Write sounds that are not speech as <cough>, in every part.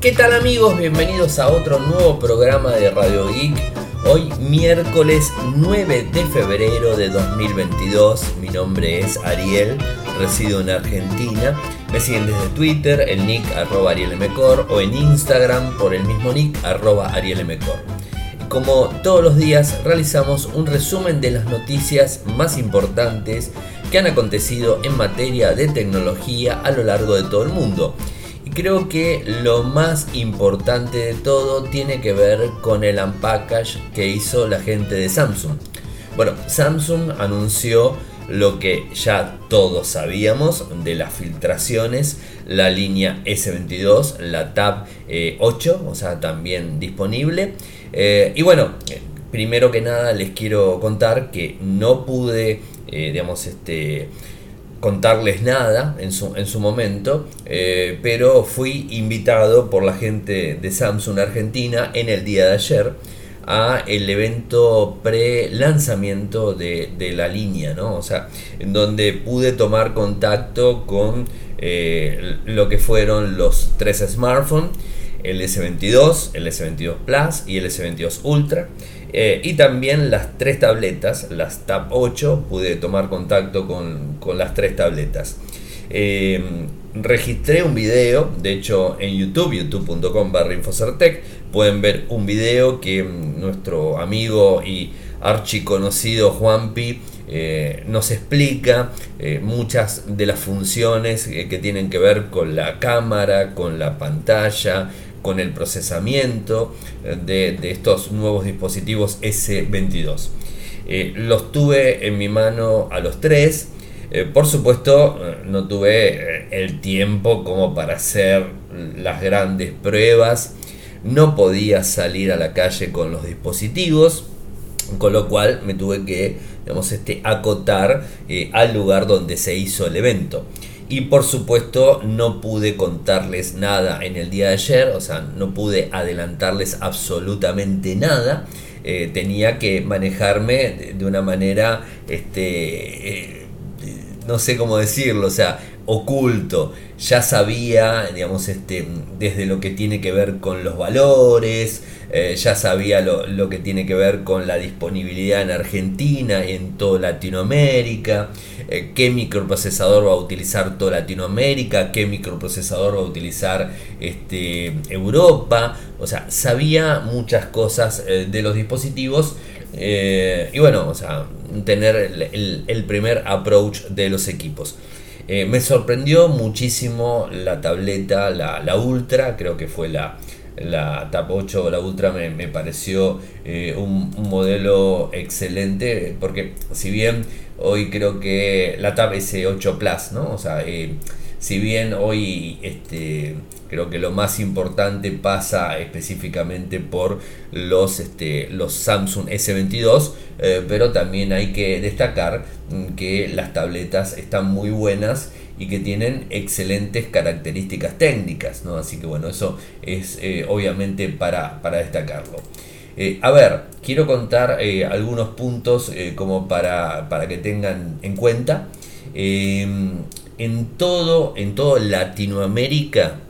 ¿Qué tal amigos? Bienvenidos a otro nuevo programa de Radio Geek. Hoy miércoles 9 de febrero de 2022. Mi nombre es Ariel, resido en Argentina. Me siguen desde Twitter, el nick arroba arielmcor o en Instagram por el mismo nick arroba arielmcor. Como todos los días realizamos un resumen de las noticias más importantes que han acontecido en materia de tecnología a lo largo de todo el mundo. Y creo que lo más importante de todo tiene que ver con el unpackage que hizo la gente de Samsung. Bueno, Samsung anunció lo que ya todos sabíamos de las filtraciones, la línea S22, la Tab 8, o sea, también disponible. Eh, y bueno, primero que nada les quiero contar que no pude eh, digamos, este, contarles nada en su, en su momento, eh, pero fui invitado por la gente de Samsung Argentina en el día de ayer a el evento pre-lanzamiento de, la línea, ¿no? O sea, en donde pude tomar contacto con eh, lo que fueron los tres smartphones, el S22, el S22 Plus y el S22 Ultra. Eh, y también las tres tabletas, las Tab 8, pude tomar contacto con, las tres tabletas. Eh, registré un video, de hecho en YouTube, youtube.com barra Infocertec, pueden ver un video que nuestro amigo y archiconocido Juanpi eh, nos explica muchas de las funciones que tienen que ver con la cámara, con la pantalla, con el procesamiento eh, de, estos nuevos dispositivos S22. Eh, los tuve en mi mano a los tres. Eh, por supuesto, no tuve el tiempo como para hacer las grandes pruebas. No podía salir a la calle con los dispositivos, con lo cual me tuve que digamos, este, acotar al lugar donde se hizo el evento. Y por supuesto no pude contarles nada en el día de ayer, o sea, no pude adelantarles absolutamente nada. Eh, tenía que manejarme de una manera, este, eh, no sé cómo decirlo, o sea, oculto. Ya sabía, digamos, este, desde lo que tiene que ver con los valores, eh, ya sabía lo, que tiene que ver con la disponibilidad en Argentina, en toda Latinoamérica, eh, qué microprocesador va a utilizar toda Latinoamérica, qué microprocesador va a utilizar este, Europa, o sea, sabía muchas cosas eh, de los dispositivos. y bueno, o sea, tener el, primer approach de los equipos. me sorprendió muchísimo la tableta, la Ultra, creo que fue la, la Tab 8 o la Ultra me, pareció eh, un, modelo excelente porque si bien hoy creo que la Tab S8 Plus, ¿no? O sea, eh, si bien hoy este, creo que lo más importante pasa específicamente por los, este, los Samsung S22, eh, pero también hay que destacar mm, que las tabletas están muy buenas y que tienen excelentes características técnicas, ¿no? Así que bueno, eso es eh, obviamente para, para destacarlo. Eh, a ver, quiero contar eh, algunos puntos como para, para, que tengan en cuenta. Em, en todo, en todo Latinoamérica,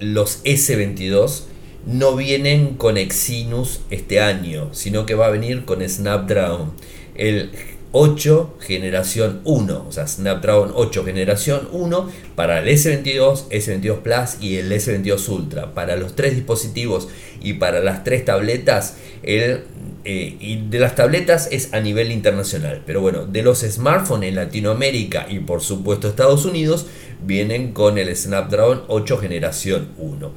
los S22 no vienen con Exynos este año, sino que va a venir con Snapdragon. El 8 generación 1, o sea, Snapdragon 8 generación 1 para el S22, S22 Plus y el S22 Ultra. Para los tres dispositivos y para las tres tabletas, el, eh, y de las tabletas es a nivel internacional, pero bueno, de los smartphones en Latinoamérica y por supuesto Estados Unidos, vienen con el Snapdragon 8 generación 1.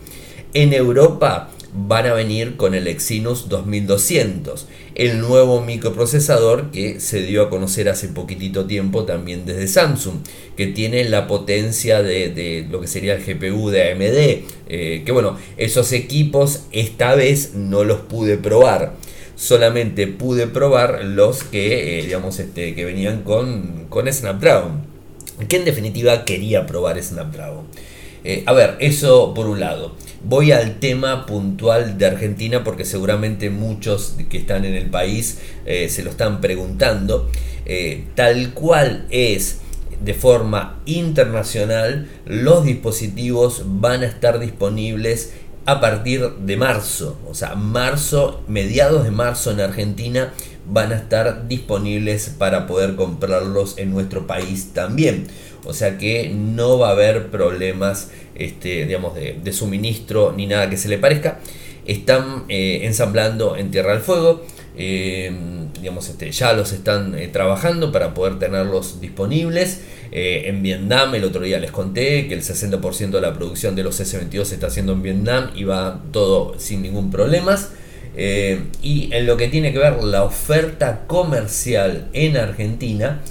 En Europa van a venir con el Exynos 2200, el nuevo microprocesador que se dio a conocer hace poquitito tiempo también desde Samsung, que tiene la potencia de, lo que sería el GPU de AMD, eh, que bueno, esos equipos esta vez no los pude probar. Solamente pude probar los que, eh, digamos, este, que venían con, con Snapdragon. Que en definitiva quería probar Snapdragon. Eh, a ver, eso por un lado. Voy al tema puntual de Argentina porque seguramente muchos que están en el país eh, se lo están preguntando. Eh, tal cual es de forma internacional, los dispositivos van a estar disponibles a partir de marzo. O sea, marzo, mediados de marzo en Argentina van a estar disponibles para poder comprarlos en nuestro país también. O sea que no va a haber problemas este, digamos, de, suministro ni nada que se le parezca. Están eh, ensamblando en Tierra del Fuego. Eh, digamos, este, ya los están eh, trabajando para poder tenerlos disponibles. en Vietnam, el otro día les conté que el 60% de la producción de los S-22 se está haciendo en Vietnam y va todo sin ningún problema. Y en lo que tiene que ver la oferta comercial en Argentina,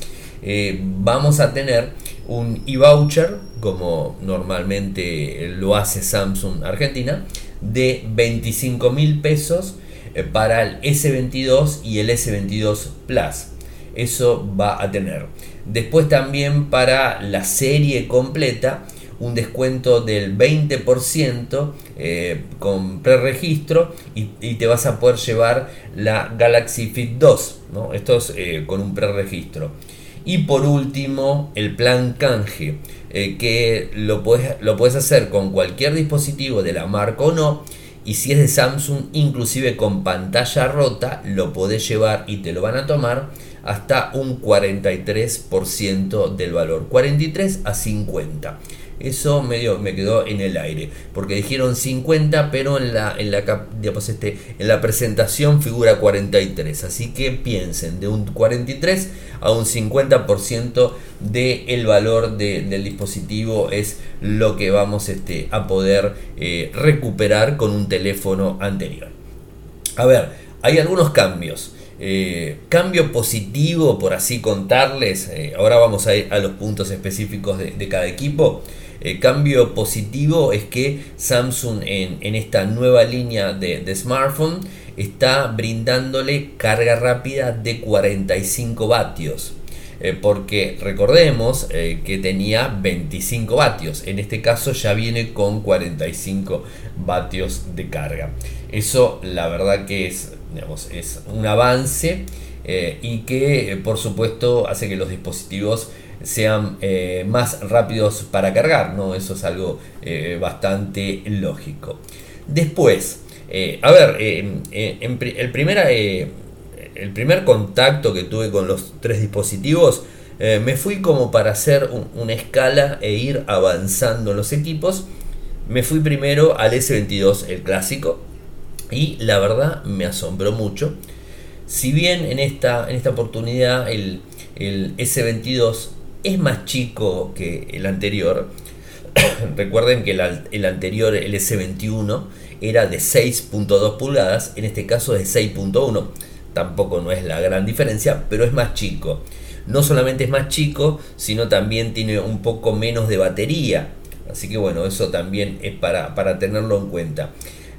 vamos a tener un e-voucher, como normalmente lo hace Samsung Argentina, de 25 mil pesos eh, para el S22 y el S22 Plus. Eso va a tener. Después también para la serie completa un descuento del 20% eh, con preregistro y, y, te vas a poder llevar la Galaxy Fit 2. ¿no? Esto es eh, con un preregistro. Y por último, el plan canje, eh, que lo puedes, lo puedes hacer con cualquier dispositivo de la marca o no. Y si es de Samsung, inclusive con pantalla rota, lo podés llevar y te lo van a tomar hasta un 43% del valor. 43 a 50. Eso medio me quedó en el aire, porque dijeron 50, pero en la, en la, este, en la presentación figura 43. Así que piensen, de un 43 a un 50% del valor del dispositivo es lo que vamos este, a poder eh, recuperar con un teléfono anterior. A ver, hay algunos cambios. Eh, cambio positivo, por así contarles, eh, ahora vamos a ir a los puntos específicos de cada equipo. El cambio positivo es que Samsung en, esta nueva línea de, smartphone está brindándole carga rápida de 45 vatios. Eh, porque recordemos eh, que tenía 25 vatios. En este caso ya viene con 45 vatios de carga. Eso la verdad que es, es un avance eh, y que por supuesto hace que los dispositivos sean eh, más rápidos para cargar, ¿no? Eso es algo eh, bastante lógico. Después, eh, a ver, el, primer, el primer contacto que tuve con los tres dispositivos, me fui como para hacer una escala e ir avanzando en los equipos. Me fui primero al S22, el clásico, y la verdad me asombró mucho. Si bien en esta, en esta oportunidad el, el S22 es más chico que el anterior. <coughs> Recuerden que el, anterior, el S21, era de 6.2 pulgadas, en este caso de 6.1. Tampoco no es la gran diferencia, pero es más chico. No solamente es más chico, sino también tiene un poco menos de batería. Así que bueno, eso también es para, para tenerlo en cuenta.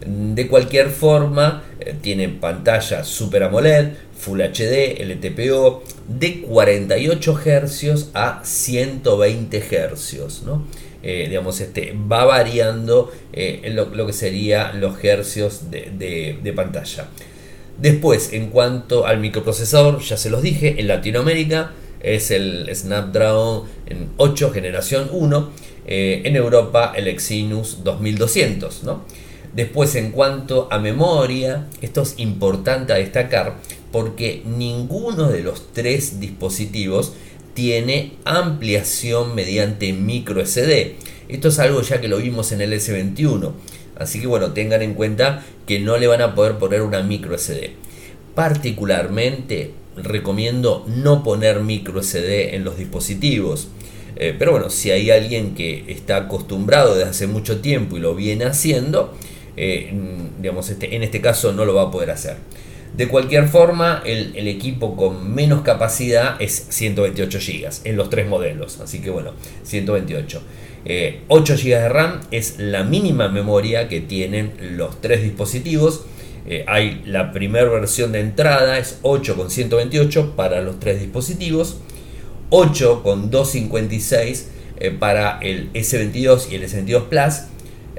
De cualquier forma, eh, tiene pantalla Super AMOLED, Full HD, LTPO, de 48 Hz a 120 Hz. ¿no? Eh, digamos, este, va variando eh, lo, que serían los hercios de, pantalla. Después, en cuanto al microprocesador, ya se los dije, en Latinoamérica es el Snapdragon 8 generación 1, en Europa el Exynos 2200. ¿no? Después, en cuanto a memoria, esto es importante a destacar porque ninguno de los tres dispositivos tiene ampliación mediante micro SD. Esto es algo ya que lo vimos en el S21. Así que bueno, tengan en cuenta que no le van a poder poner una micro SD. Particularmente recomiendo no poner micro SD en los dispositivos. Eh, pero bueno, si hay alguien que está acostumbrado desde hace mucho tiempo y lo viene haciendo, eh, digamos, este, en este caso no lo va a poder hacer. De cualquier forma, el, equipo con menos capacidad es 128 GB en los tres modelos. Así que bueno, 128. 8 GB de RAM es la mínima memoria que tienen los tres dispositivos. Eh, hay la primera versión de entrada, es 8 con 128 para los tres dispositivos. 8 con 256 eh, para el S22 y el S22 Plus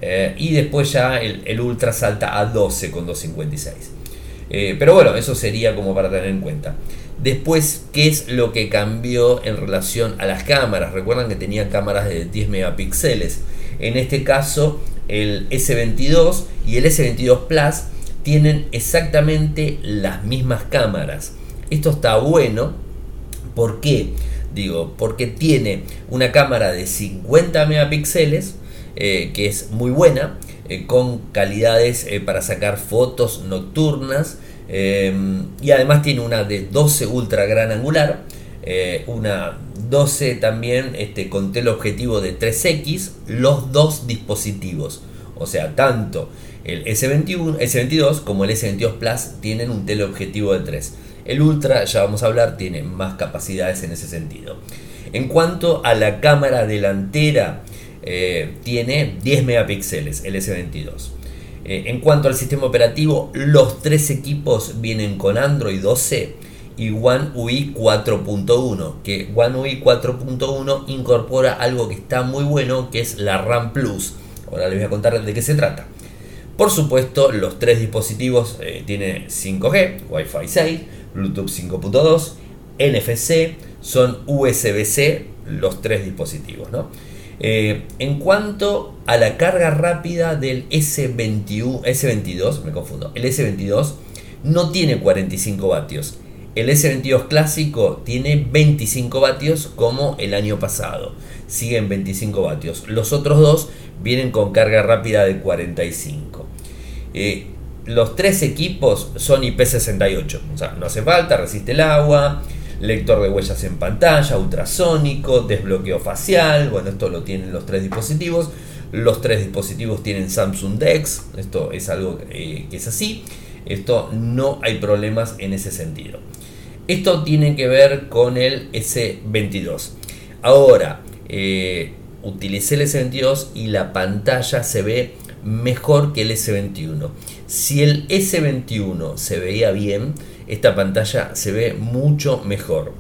eh, y después ya el, Ultra salta a 12 con 256. Eh, pero bueno, eso sería como para tener en cuenta. Después, ¿qué es lo que cambió en relación a las cámaras? Recuerdan que tenía cámaras de 10 megapíxeles. En este caso, el S22 y el S22 Plus tienen exactamente las mismas cámaras. Esto está bueno. ¿Por qué? Digo, porque tiene una cámara de 50 megapíxeles, eh, que es muy buena, eh, con calidades eh, para sacar fotos nocturnas. y además tiene una de 12 ultra gran angular, una 12 también este, con teleobjetivo de 3X, los dos dispositivos. O sea, tanto el S21, S22 como el S22 Plus tienen un teleobjetivo de 3. El Ultra, ya vamos a hablar, tiene más capacidades en ese sentido. En cuanto a la cámara delantera, eh, tiene 10 megapíxeles el S22. Eh, en cuanto al sistema operativo, los tres equipos vienen con Android 12 y One UI 4.1, que One UI 4.1 incorpora algo que está muy bueno, que es la RAM Plus. Ahora les voy a contar de qué se trata. Por supuesto, los tres dispositivos eh, tienen 5G, Wi-Fi 6, Bluetooth 5.2, NFC, son USB-C los tres dispositivos. Eh, en cuanto a la carga rápida del S21, S22, me confundo, el S22 no tiene 45 vatios. El S22 clásico tiene 25 vatios como el año pasado. Siguen 25 vatios. Los otros dos vienen con carga rápida de 45. Eh, los tres equipos son IP68, o sea, no hace falta, resiste el agua, lector de huellas en pantalla, ultrasónico, desbloqueo facial, bueno, esto lo tienen los tres dispositivos. Los tres dispositivos tienen Samsung Dex, esto es algo eh, que es así, esto no hay problemas en ese sentido. Esto tiene que ver con el S22. Ahora, eh, utilicé el S22 y la pantalla se ve mejor que el S21. Si el S21 se veía bien, esta pantalla se ve mucho mejor.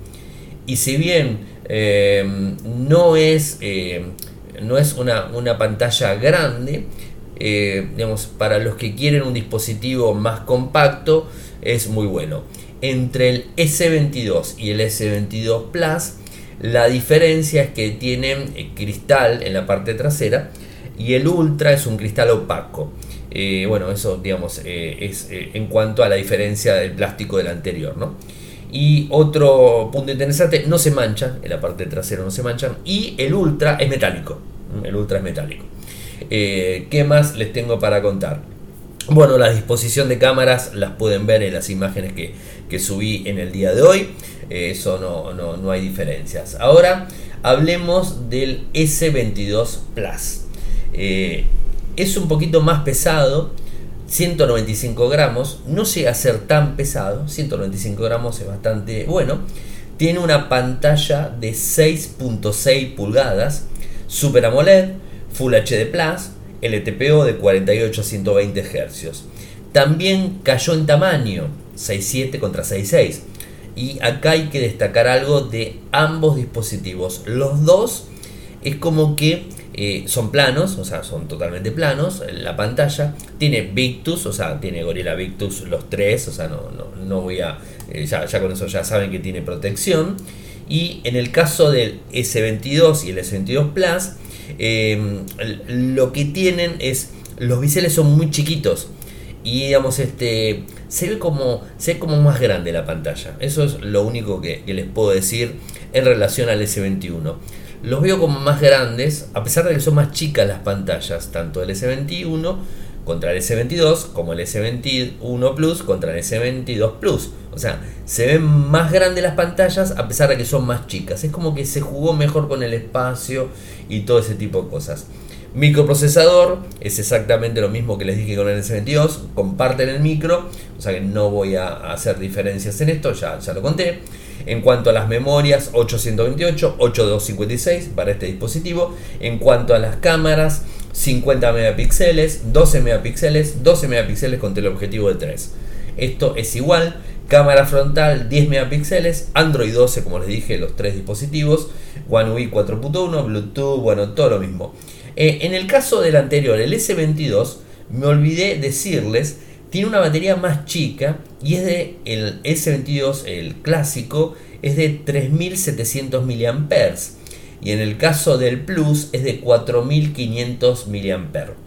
Y si bien em, no es, em, no es una, una, pantalla grande, eh, digamos, para los que quieren un dispositivo más compacto, es muy bueno. Entre el S22 y el S22 Plus, la diferencia es que tienen eh, cristal en la parte trasera y el Ultra es un cristal opaco. Eh, bueno, eso digamos eh, es eh, en cuanto a la diferencia del plástico del anterior, ¿no? Y otro punto interesante, no se manchan, en la parte trasera no se manchan, y el Ultra es metálico, el Ultra es metálico. ¿Qué más les tengo para contar? Bueno, la disposición de cámaras las pueden ver en las imágenes que, que subí en el día de hoy, eso no, no, no hay diferencias. Ahora hablemos del S22 Plus es un poquito más pesado, 195 gramos, no llega a ser tan pesado, 195 gramos es bastante bueno. Tiene una pantalla de 6.6 pulgadas, Super AMOLED, Full HD Plus, LTPO de 48 a 120 Hz. También cayó en tamaño, 6.7 contra 6.6. Y acá hay que destacar algo de ambos dispositivos. Los dos es como que eh, son planos, o sea, son totalmente planos. La pantalla tiene Victus, o sea, tiene Gorilla Victus los tres, o sea, no, no, voy a. Eh, ya, con eso ya saben que tiene protección. Y en el caso del S22 y el S22 Plus, em, lo que tienen es. Los biseles son muy chiquitos. Y digamos, este. Se ve como. Se ve como más grande la pantalla. Eso es lo único que les puedo decir en relación al S21 los veo como más grandes, a pesar de que son más chicas las pantallas, tanto el S21 contra el S22 como el S21 Plus contra el S22 Plus. O sea, se ven más grandes las pantallas a pesar de que son más chicas. Es como que se jugó mejor con el espacio y todo ese tipo de cosas. Microprocesador es exactamente lo mismo que les dije con el S22, comparten el micro, o sea que no voy a hacer diferencias en esto, ya, ya lo conté. En cuanto a las memorias, 828, 8256 para este dispositivo. En cuanto a las cámaras, 50 megapíxeles, 12 megapíxeles, 12 megapíxeles con teleobjetivo de 3. Esto es igual, cámara frontal 10 megapíxeles, Android 12 como les dije, los tres dispositivos, One UI 4.1, Bluetooth, bueno, todo lo mismo. Eh, en el caso del anterior, el S22, me olvidé decirles, tiene una batería más chica y es de el S22, el clásico, es de 3700 mAh y en el caso del Plus es de 4500 mAh.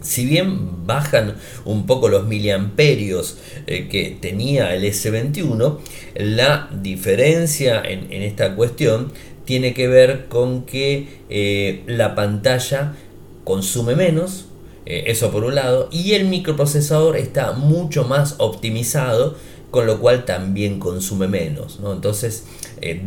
Si bien bajan un poco los miliamperios eh, que tenía el S21, la diferencia en, esta cuestión tiene que ver con que eh, la pantalla consume menos, eh, eso por un lado, y el microprocesador está mucho más optimizado, con lo cual también consume menos. Entonces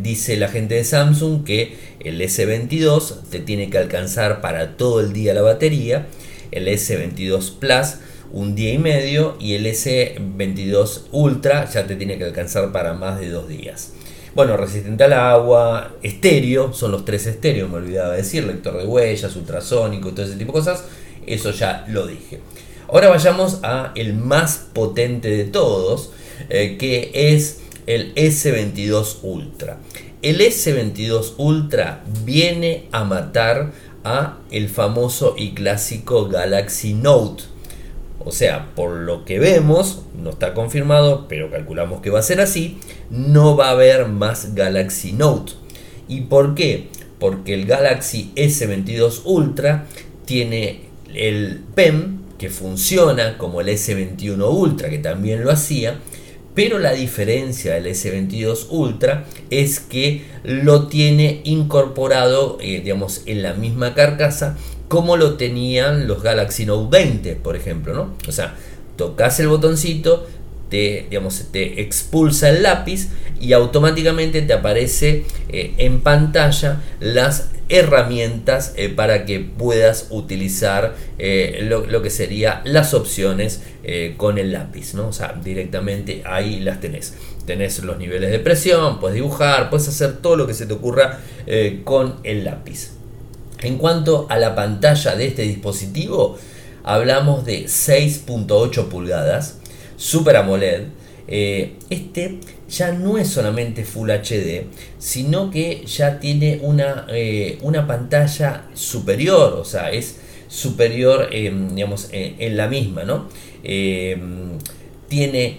dice la gente de Samsung que el S22 te tiene que alcanzar para todo el día la batería, el S22 Plus un día y medio y el S22 Ultra ya te tiene que alcanzar para más de dos días. Bueno, resistente al agua, estéreo, son los tres estéreos, me olvidaba decir, lector de huellas, ultrasónico todo ese tipo de cosas, eso ya lo dije. Ahora vayamos a el más potente de todos, eh, que es el S22 Ultra. El S22 Ultra viene a matar a el famoso y clásico Galaxy Note. O sea, por lo que vemos, no está confirmado, pero calculamos que va a ser así, no va a haber más Galaxy Note. ¿Y por qué? Porque el Galaxy S22 Ultra tiene el PEM que funciona como el S21 Ultra, que también lo hacía, pero la diferencia del S22 Ultra es que lo tiene incorporado, eh, digamos, en la misma carcasa como lo tenían los Galaxy Note 20, por ejemplo, ¿no? O sea, tocas el botoncito, te, digamos, te expulsa el lápiz y automáticamente te aparece eh, en pantalla las herramientas eh, para que puedas utilizar eh, lo, que sería las opciones con el lápiz, ¿no? O sea, directamente ahí las tenés. Tenés los niveles de presión, puedes dibujar, puedes hacer todo lo que se te ocurra con el lápiz. En cuanto a la pantalla de este dispositivo, hablamos de 6.8 pulgadas, Super AMOLED. este ya no es solamente Full HD, sino que ya tiene una, eh, una pantalla superior, o sea, es superior digamos, en, la misma, ¿no? Eh, tiene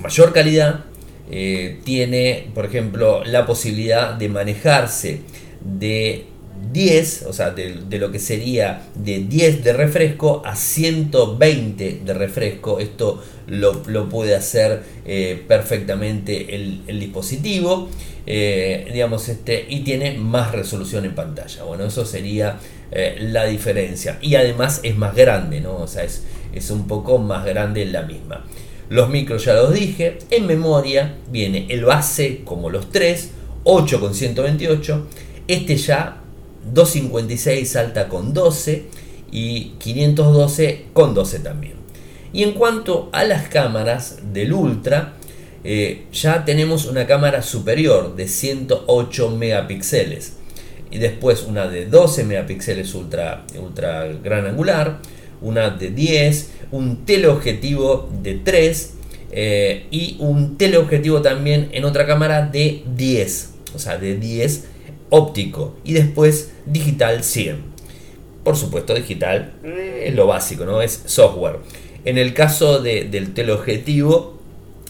mayor calidad, eh, tiene, por ejemplo, la posibilidad de manejarse de 10, o sea, de, lo que sería de 10 de refresco a 120 de refresco. Esto lo, puede hacer eh, perfectamente el, dispositivo, eh, digamos, este, y tiene más resolución en pantalla. Bueno, eso sería eh, la diferencia. Y además es más grande, ¿no? O sea, es, es un poco más grande la misma. Los micros ya los dije. En memoria viene el base como los 3, 8 con 128. Este ya 256 salta con 12 y 512 con 12 también. Y en cuanto a las cámaras del Ultra, eh, ya tenemos una cámara superior de 108 megapíxeles y después una de 12 megapíxeles ultra, ultra gran angular, una de 10, un teleobjetivo de 3 eh, y un teleobjetivo también en otra cámara de 10, o sea, de 10 óptico y después digital 100. Por supuesto, digital es lo básico, ¿no? Es software. En el caso del teleobjetivo,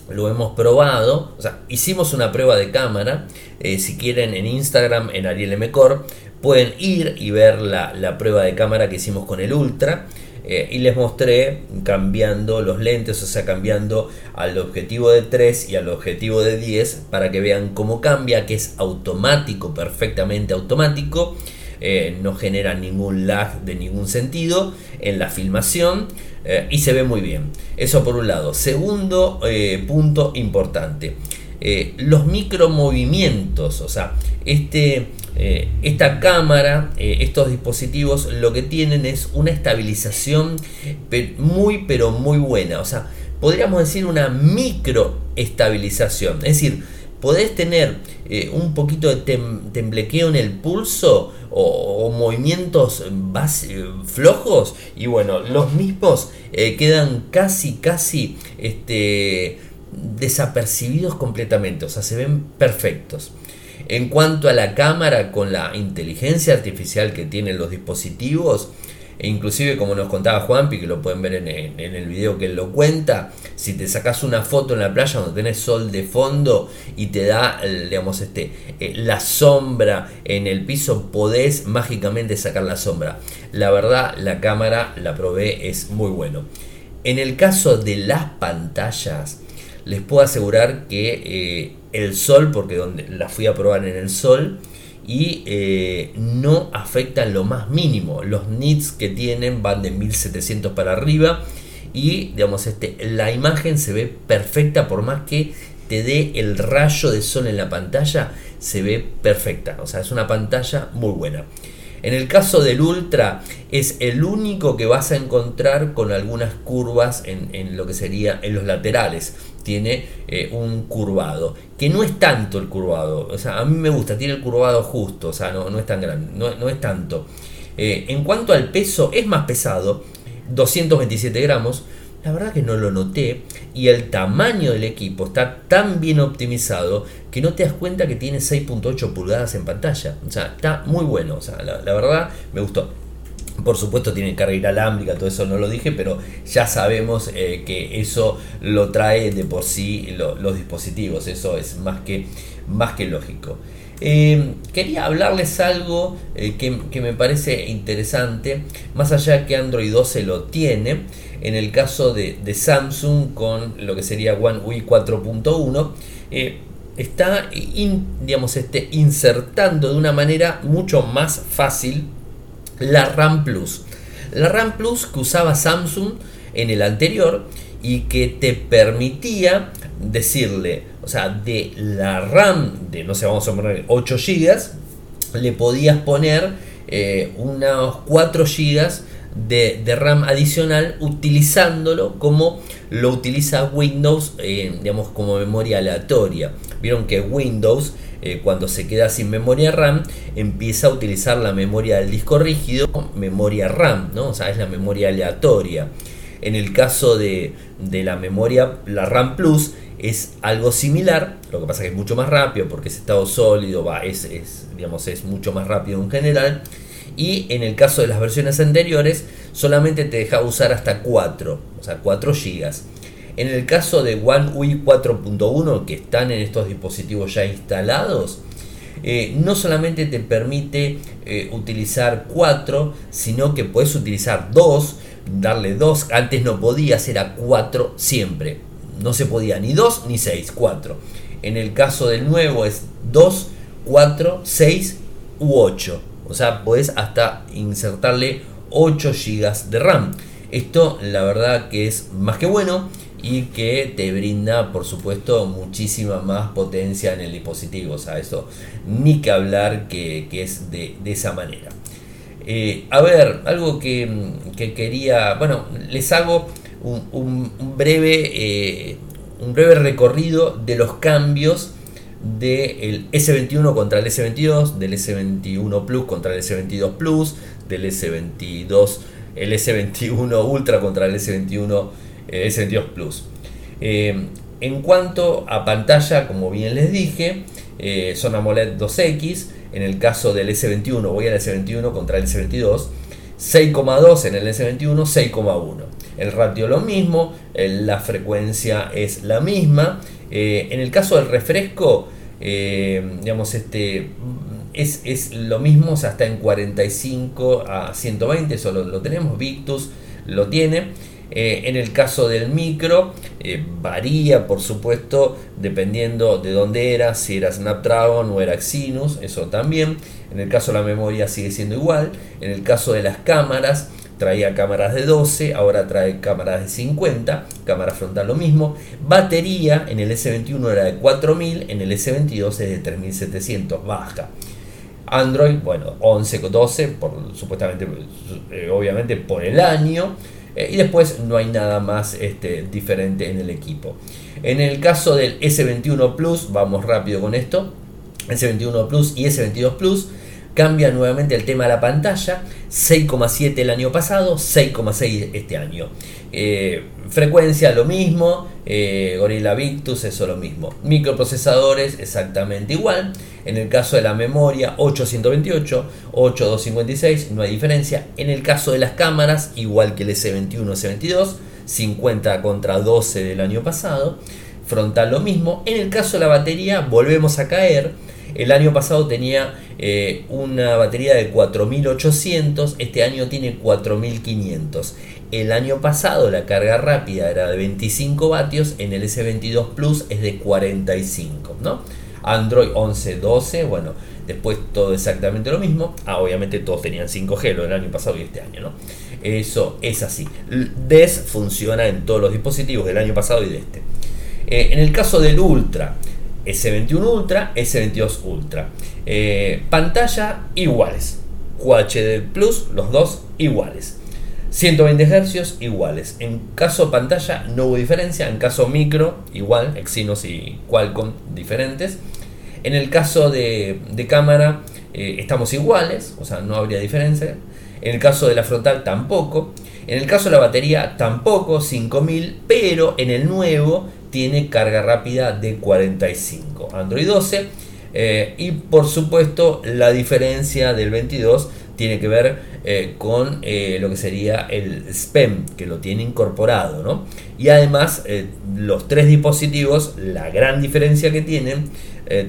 lo hemos probado, o sea, hicimos una prueba de cámara. Eh, si quieren en Instagram, en Ariel Mcor, pueden ir y ver la, la prueba de cámara que hicimos con el Ultra. Eh, y les mostré cambiando los lentes, o sea, cambiando al objetivo de 3 y al objetivo de 10 para que vean cómo cambia, que es automático, perfectamente automático. Eh, no genera ningún lag de ningún sentido en la filmación eh, y se ve muy bien. Eso por un lado. Segundo punto importante. los micromovimientos, o sea, este, eh, esta cámara, eh, estos dispositivos lo que tienen es una estabilización muy pero muy buena. O sea, podríamos decir una microestabilización. Es decir, podés tener eh, un poquito de temblequeo en el pulso o, movimientos flojos y bueno, los mismos quedan casi, casi este, desapercibidos completamente. O sea, se ven perfectos. En cuanto a la cámara con la inteligencia artificial que tienen los dispositivos, E inclusive como nos contaba Juanpi, que lo pueden ver en, el video que él lo cuenta, si te sacas una foto en la playa donde tenés sol de fondo y te da, digamos, este, eh, la sombra en el piso, podés mágicamente sacar la sombra. La verdad, la cámara, la probé, es muy bueno. En el caso de las pantallas, les puedo asegurar que eh, el sol, porque donde la fui a probar en el sol, y eh, no afectan lo más mínimo. Los nits que tienen van de 1700 para arriba y digamos este la imagen se ve perfecta por más que te dé el rayo de sol en la pantalla, se ve perfecta. O sea, es una pantalla muy buena. En el caso del Ultra es el único que vas a encontrar con algunas curvas en, lo que sería en los laterales. Tiene eh, un curvado, que no es tanto el curvado. O sea, a mí me gusta, tiene el curvado justo, o sea, no, no es tan grande, no, es tanto. Eh, en cuanto al peso, es más pesado, 227 gramos, la verdad que no lo noté y el tamaño del equipo está tan bien optimizado que no te das cuenta que tiene 6.8 pulgadas en pantalla. O sea, está muy bueno. O sea, la, verdad me gustó. Por supuesto tiene carga inalámbrica, todo eso no lo dije, pero ya sabemos eh, que eso lo trae de por sí los dispositivos. Eso es más que, más que lógico. Eh, quería hablarles algo eh, que, me parece interesante, más allá que Android 12 lo tiene, en el caso de, Samsung con lo que sería One UI 4.1, eh, está digamos, este, insertando de una manera mucho más fácil la RAM Plus. La RAM Plus que usaba Samsung en el anterior y que te permitía decirle, o sea, de la RAM de, no sé, vamos a poner 8 GB, le podías poner eh, unos 4 GB de, RAM adicional utilizándolo como lo utiliza Windows, eh, digamos, como memoria aleatoria. Vieron que Windows, eh, cuando se queda sin memoria RAM, empieza a utilizar la memoria del disco rígido, memoria RAM, ¿no? O sea, es la memoria aleatoria. En el caso de, de la memoria, la RAM Plus, es algo similar, lo que pasa es que es mucho más rápido porque ese estado sólido va, es, digamos, es mucho más rápido en general. Y en el caso de las versiones anteriores, solamente te deja usar hasta 4, o sea, 4 GB. En el caso de One UI 4.1, que están en estos dispositivos ya instalados, eh, no solamente te permite eh, utilizar 4, sino que puedes utilizar 2, darle 2, antes no podías, era 4 siempre no se podía ni 2 ni 6, 4. En el caso del nuevo es 2, 4, 6 u 8. O sea, puedes hasta insertarle 8 GB de RAM. Esto la verdad que es más que bueno y que te brinda por supuesto muchísima más potencia en el dispositivo. O sea, eso ni que hablar que, es de, esa manera. Eh, a ver, algo que, que, quería, bueno, les hago un, breve, eh, un breve recorrido de los cambios del S21 contra el S22, del S21 Plus contra el S22 Plus, del S22, el S21 Ultra contra el S21, el S22 Plus. Eh, en cuanto a pantalla, como bien les dije, eh, son AMOLED 2X. En el caso del S21, voy al S21 contra el S22. 6,2 en el S21, 6,1 el ratio lo mismo, la frecuencia es la misma. Eh, en el caso del refresco, eh, digamos, este, es, lo mismo, está en 45 a 120, eso lo, tenemos, Victus lo tiene. Eh, en el caso del micro, varía por supuesto dependiendo de dónde era, si era Snapdragon o era Exynos, eso también. En el caso de la memoria sigue siendo igual. En el caso de las cámaras, traía cámaras de 12, ahora trae cámaras de 50, cámara frontal lo mismo. Batería en el S21 era de 4000, en el S22 es de 3700, baja. Android, bueno, 11 12, por, supuestamente, eh, obviamente por el año. Eh, y después no hay nada más este, diferente en el equipo. En el caso del S21 Plus, vamos rápido con esto. S21 Plus y S22 Plus Cambia nuevamente el tema de la pantalla, 6,7 el año pasado, 6,6 este año. Eh, frecuencia lo mismo, eh, Gorilla Victus eso lo mismo. Microprocesadores exactamente igual. En el caso de la memoria 828, 8256, no hay diferencia. En el caso de las cámaras, igual que el S21, S22, 50 contra 12 del año pasado. Frontal lo mismo. En el caso de la batería, volvemos a caer el año pasado tenía eh, una batería de 4800, este año tiene 4500. El año pasado la carga rápida era de 25 vatios, en el S22 Plus es de 45, ¿no? Android 11, 12, bueno, después todo exactamente lo mismo. Ah, obviamente todos tenían 5G lo del año pasado y este año, ¿no? Eso es así. DES funciona en todos los dispositivos del año pasado y de este. Eh, en el caso del Ultra, S21 Ultra, S22 Ultra. Eh, pantalla iguales. QHD Plus, los dos iguales. 120 Hz iguales. En caso pantalla no hubo diferencia. En caso micro igual. Exynos y Qualcomm diferentes. En el caso de, cámara eh, estamos iguales. O sea, no habría diferencia. En el caso de la frontal tampoco. En el caso de la batería tampoco, 5000. Pero en el nuevo tiene carga rápida de 45. Android 12. Eh, y por supuesto la diferencia del 22 tiene que ver eh, con eh, lo que sería el SPEM, que lo tiene incorporado. ¿no? Y además los tres dispositivos, la gran diferencia que tienen,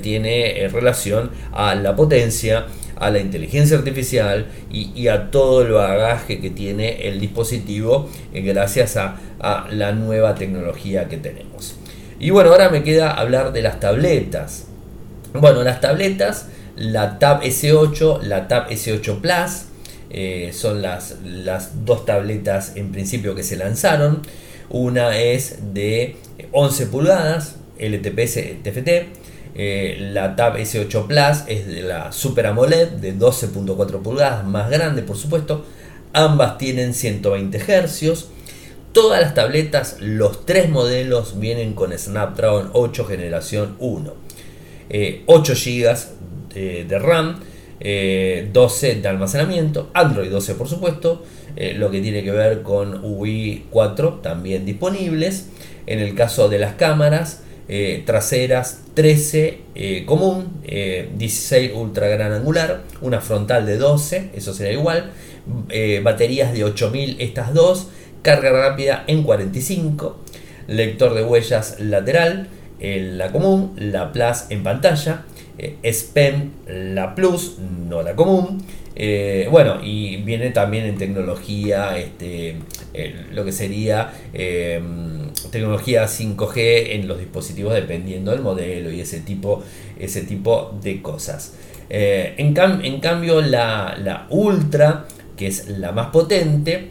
tiene relación a la potencia, a la inteligencia artificial y, a todo el bagaje que tiene el dispositivo gracias a la nueva tecnología que tenemos. Y bueno, ahora me queda hablar de las tabletas. Bueno, las tabletas, la Tab S8, la Tab S8 Plus, eh, son las, las dos tabletas en principio que se lanzaron. Una es de 11 pulgadas, LTPS TFT. Eh, la Tab S8 Plus es de la Super AMOLED de 12.4 pulgadas, más grande por supuesto. Ambas tienen 120 Hz. Todas las tabletas, los tres modelos vienen con Snapdragon 8 generación 1. 8 GB de, RAM, 12 eh, de almacenamiento, Android 12 por supuesto, eh, lo que tiene que ver con UI 4 también disponibles. En el caso de las cámaras, eh, traseras 13 común, 16 ultra gran angular, una frontal de 12, eso será igual, baterías de 8000 estas dos, carga rápida en 45, lector de huellas lateral, la común, la Plus en pantalla, eh, SPEM, la Plus, no la común. Eh, bueno, y viene también en tecnología, este, lo que sería em, tecnología 5G en los dispositivos dependiendo del modelo y ese tipo, ese tipo de cosas. Eh, en, en, cambio, la, la Ultra que es la más potente,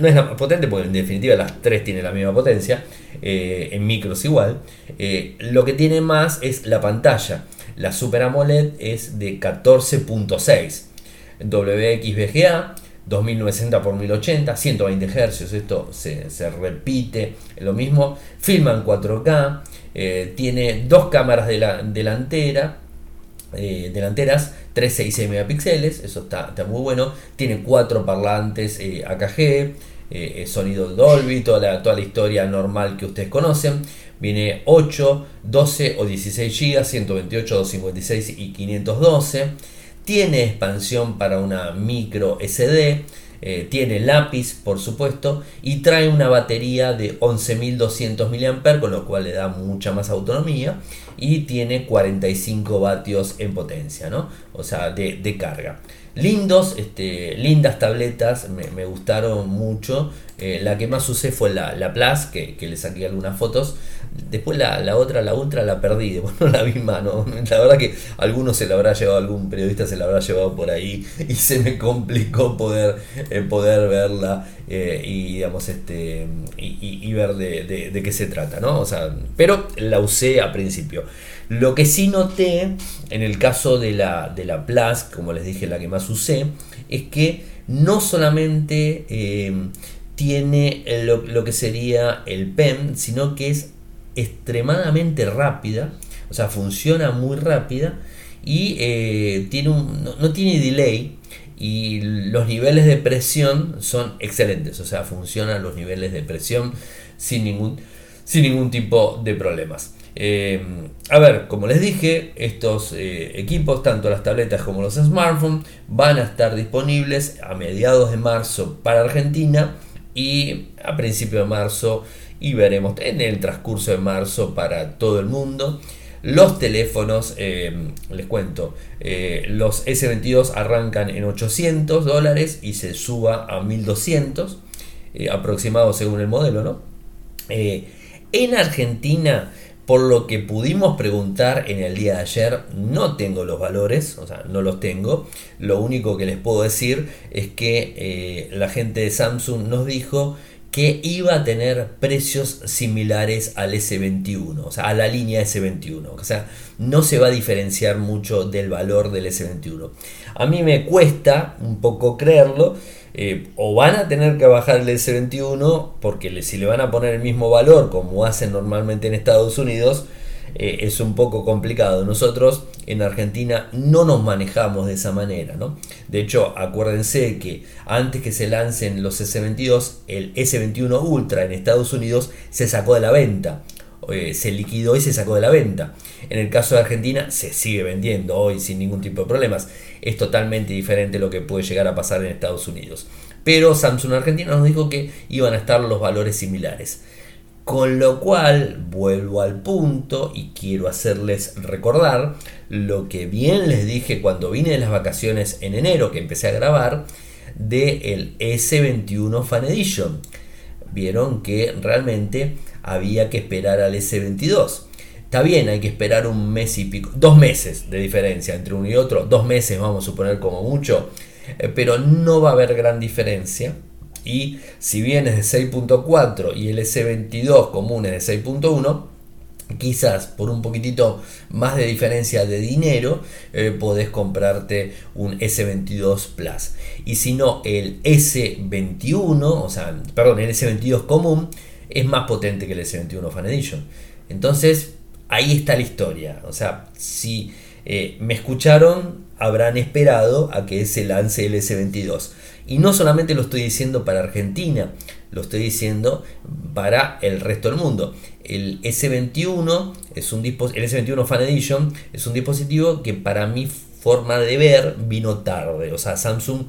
no es la más potente porque en definitiva las tres tienen la misma potencia, eh, en micros igual, eh, lo que tiene más es la pantalla. La Super AMOLED es de 14.6 WXVGA, 2960 x 1080, 120 Hz, esto se, repite, lo mismo, filma en 4K, eh, tiene dos cámaras de la delantera, delanteras 366 megapíxeles, eso está, muy bueno. Tiene cuatro parlantes eh, AKG, eh, eh, sonido Dolby, toda la, toda la historia normal que ustedes conocen. Viene 8, 12 o 16 GB, 128, 256 y 512. Tiene expansión para una micro SD. tiene lápiz, por supuesto, y trae una batería de 11.200 mAh, con lo cual le da mucha más autonomía y tiene 45 vatios en potencia, ¿no? O sea, de, carga. Lindos, este, lindas tabletas, me, gustaron mucho. Eh, la que más usé fue la, la Plus, que, que, le saqué algunas fotos. Después la, otra, la Ultra, la perdí, <laughs> bueno, no la vi más, ¿no? La verdad que alguno se la habrá llevado, algún periodista se la habrá llevado por ahí y se me complicó poder, eh, poder verla eh, y, digamos, este, y, ver de, de, qué se trata, ¿no? O sea, pero la usé a principio. Lo que sí noté en el caso de la, de la Plus, como les dije, la que más usé, es que no solamente eh, tiene lo, que sería el PEM, sino que es extremadamente rápida, o sea, funciona muy rápida y eh, tiene un, no, tiene delay y los niveles de presión son excelentes, o sea, funcionan los niveles de presión sin ningún, sin ningún tipo de problemas. Eh, a ver, como les dije, estos eh, equipos, tanto las tabletas como los smartphones, van a estar disponibles a mediados de marzo para Argentina y a principios de marzo y veremos en el transcurso de marzo para todo el mundo. Los teléfonos, eh, les cuento, los S22 arrancan en 800 dólares y se suba a 1200, aproximado según el modelo, ¿no? en Argentina por lo que pudimos preguntar en el día de ayer, no tengo los valores, o sea, no los tengo. Lo único que les puedo decir es que eh, la gente de Samsung nos dijo que iba a tener precios similares al S21, o sea, a la línea S21. O sea, no se va a diferenciar mucho del valor del S21. A mí me cuesta un poco creerlo eh, o van a tener que bajar el S21 porque si le van a poner el mismo valor como hacen normalmente en Estados Unidos, eh, es un poco complicado. Nosotros en Argentina no nos manejamos de esa manera. ¿no? De hecho, acuérdense que antes que se lancen los S22, el S21 Ultra en Estados Unidos se sacó de la venta. Eh, se liquidó y se sacó de la venta. En el caso de Argentina se sigue vendiendo hoy sin ningún tipo de problemas. Es totalmente diferente lo que puede llegar a pasar en Estados Unidos. Pero Samsung Argentina nos dijo que iban a estar los valores similares. Con lo cual vuelvo al punto y quiero hacerles recordar lo que bien les dije cuando vine de las vacaciones en enero que empecé a grabar de el S21 Fan Edition. Vieron que realmente había que esperar al S22. Está bien, hay que esperar un mes y pico, dos meses de diferencia entre uno y otro, dos meses vamos a suponer como mucho, eh, pero no va a haber gran diferencia. Y si bien es de 6.4 y el S22 común es de 6.1, quizás por un poquitito más de diferencia de dinero eh, podés comprarte un S22 Plus. Y si no, el S21, o sea, perdón, el S22 común es más potente que el S21 Fan Edition. Entonces, ahí está la historia. O sea, si eh, me escucharon, habrán esperado a que se lance el S22. Y no solamente lo estoy diciendo para Argentina, lo estoy diciendo para el resto del mundo. El S21 es un el S21 Fan Edition es un dispositivo que para mi forma de ver vino tarde. O sea, Samsung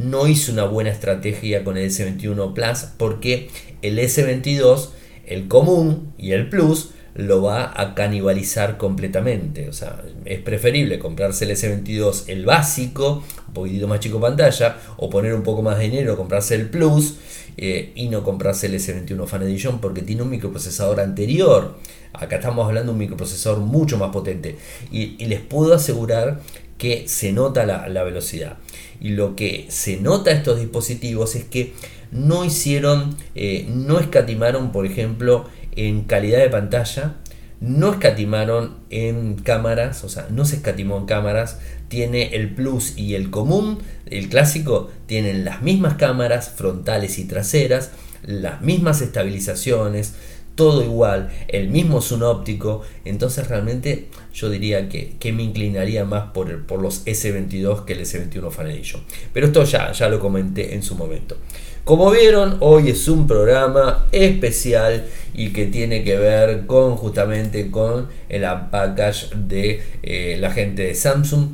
no hizo una buena estrategia con el S21 Plus porque el S22, el común y el Plus lo va a canibalizar completamente. O sea, es preferible comprarse el S22, el básico, un poquitito más chico pantalla, o poner un poco más de dinero, comprarse el Plus eh, y no comprarse el S21 Fan Edition porque tiene un microprocesador anterior. Acá estamos hablando de un microprocesador mucho más potente y, les puedo asegurar que se nota la, la velocidad. Y lo que se nota estos dispositivos es que no hicieron, eh, no escatimaron, por ejemplo, en calidad de pantalla, no escatimaron en cámaras, o sea, no se escatimó en cámaras, tiene el plus y el común, el clásico, tienen las mismas cámaras frontales y traseras, las mismas estabilizaciones, todo igual, el mismo zoom óptico, entonces realmente yo diría que, me inclinaría más por, por los S22 que el S21 Fan Edition. Pero esto ya, ya lo comenté en su momento. Como vieron, hoy es un programa especial y que tiene que ver con justamente con el package de eh, la gente de Samsung.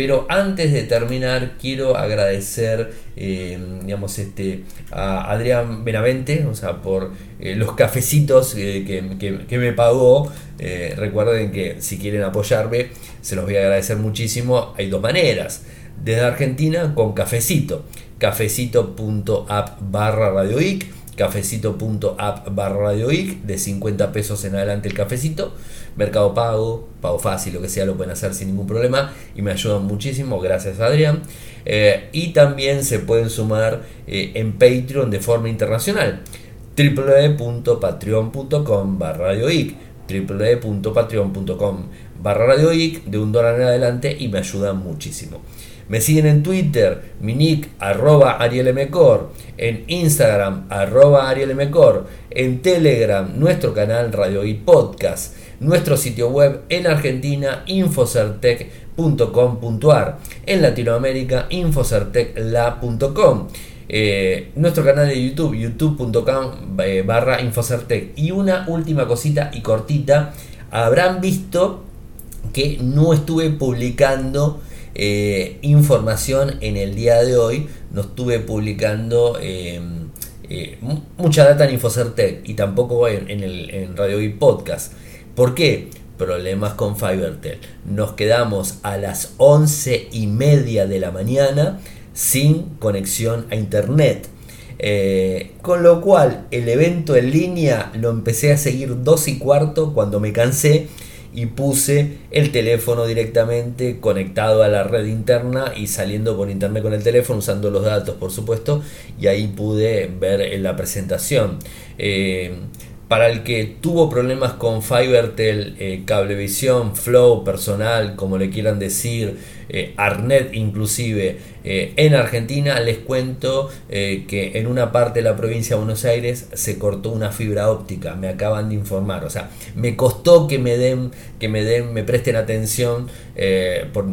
Pero antes de terminar, quiero agradecer eh, digamos, este, a Adrián Benavente, o sea, por eh, los cafecitos que, que, me pagó. recuerden que si quieren apoyarme, se los voy a agradecer muchísimo. Hay dos maneras. Desde Argentina con cafecito cafecito.app barra radioic, cafecito.app barra radioic, de 50 pesos en adelante el cafecito, mercado pago, pago fácil, lo que sea, lo pueden hacer sin ningún problema y me ayudan muchísimo, gracias Adrián. Eh, y también se pueden sumar eh, en Patreon de forma internacional www.patreon.com barra radioic www.patreon.com barra radioic de un dólar en adelante y me ayudan muchísimo. Me siguen en Twitter, mi nick arroba arielmcor, en Instagram arroba arielmcor, en Telegram nuestro canal Radio y Podcast, nuestro sitio web en Argentina infocertec.com.ar, en Latinoamérica infocertecla.com. Eh, nuestro canal de YouTube, youtube.com eh, Infocertec. Y una última cosita y cortita, habrán visto que no estuve publicando eh, información en el día de hoy, no estuve publicando em, mucha data en Infocertec y tampoco en, el, en Radio y Podcast. ¿Por qué? Problemas con Fivertel. Nos quedamos a las once y media de la mañana sin conexión a internet. Eh, con lo cual el evento en línea lo empecé a seguir dos y cuarto cuando me cansé y puse el teléfono directamente conectado a la red interna y saliendo por internet con el teléfono usando los datos por supuesto y ahí pude ver la presentación. Eh, para el que tuvo problemas con Fivertel, eh, Cablevisión, Flow, personal, como le quieran decir, eh, Arnet inclusive, eh, en Argentina les cuento que en una parte de la provincia de Buenos Aires se cortó una fibra óptica, me acaban de informar, o sea, me costó que me den, que me den, me presten atención,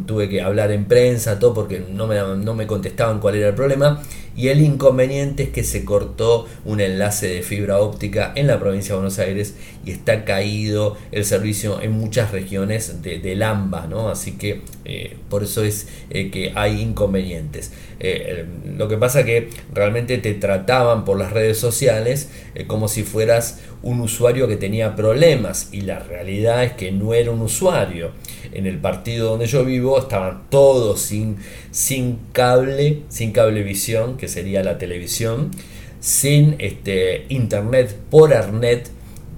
tuve que hablar en prensa, todo porque no me, no me contestaban cuál era el problema y el inconveniente es que se cortó un enlace de fibra óptica en la provincia de Buenos Aires y está caído el servicio en muchas regiones de, del AMBA, ¿no? Así que eh, por es eh, que hay inconvenientes. Eh, lo que pasa que realmente te trataban por las redes sociales como si fueras un usuario que tenía problemas y la realidad es que no era un usuario en el partido donde yo vivo estaban todos sin, sin cable, sin cablevisión, que sería la televisión, sin este, internet por Arnet,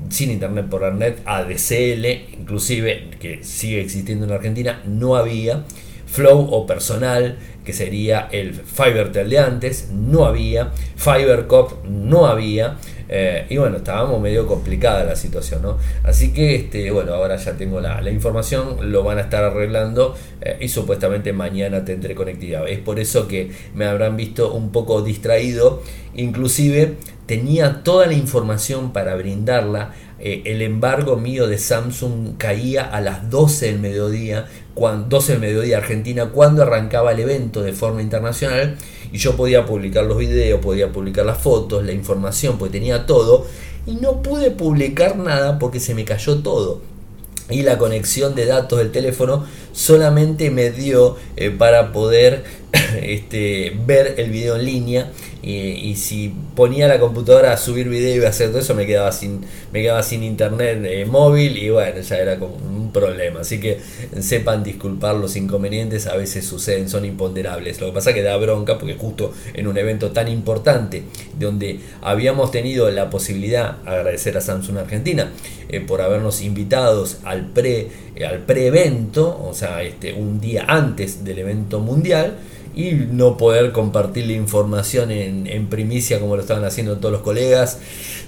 sin internet por Arnet, ADSL, inclusive, que sigue existiendo en Argentina, no había. Flow o personal, que sería el FiberTel de antes, no había. FiberCop no había. Eh, y bueno, estábamos medio complicada la situación, ¿no? Así que, este, bueno, ahora ya tengo la, información, lo van a estar arreglando eh, y supuestamente mañana tendré conectividad. Es por eso que me habrán visto un poco distraído, inclusive tenía toda la información para brindarla. Eh, el embargo mío de Samsung caía a las 12 del mediodía, cuando, 12 del mediodía Argentina, cuando arrancaba el evento de forma internacional y yo podía publicar los videos, podía publicar las fotos, la información, porque tenía todo y no pude publicar nada porque se me cayó todo. Y la conexión de datos del teléfono solamente me dio eh, para poder <coughs> este, ver el video en línea y, si ponía la computadora a subir video y hacer todo eso me quedaba sin me quedaba sin internet eh, móvil y bueno ya era como un problema. Así que sepan disculpar los inconvenientes a veces suceden son imponderables. Lo que pasa que da bronca porque justo en un evento tan importante donde habíamos tenido la posibilidad agradecer a Samsung Argentina eh, por habernos invitados al pre eh, al pre evento o sea este un día antes del evento mundial y no poder compartir la información en, primicia como lo estaban haciendo todos los colegas,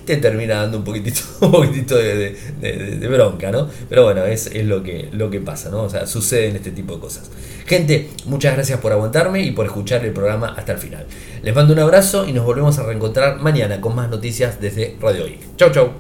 te termina dando un poquitito, <laughs> un poquitito de, bronca, ¿no? Pero bueno, es, es, lo, que, lo que pasa, ¿no? O sea, sucede en este tipo de cosas. Gente, muchas gracias por aguantarme y por escuchar el programa hasta el final. Les mando un abrazo y nos volvemos a reencontrar mañana con más noticias desde Radio I. Chau, chau.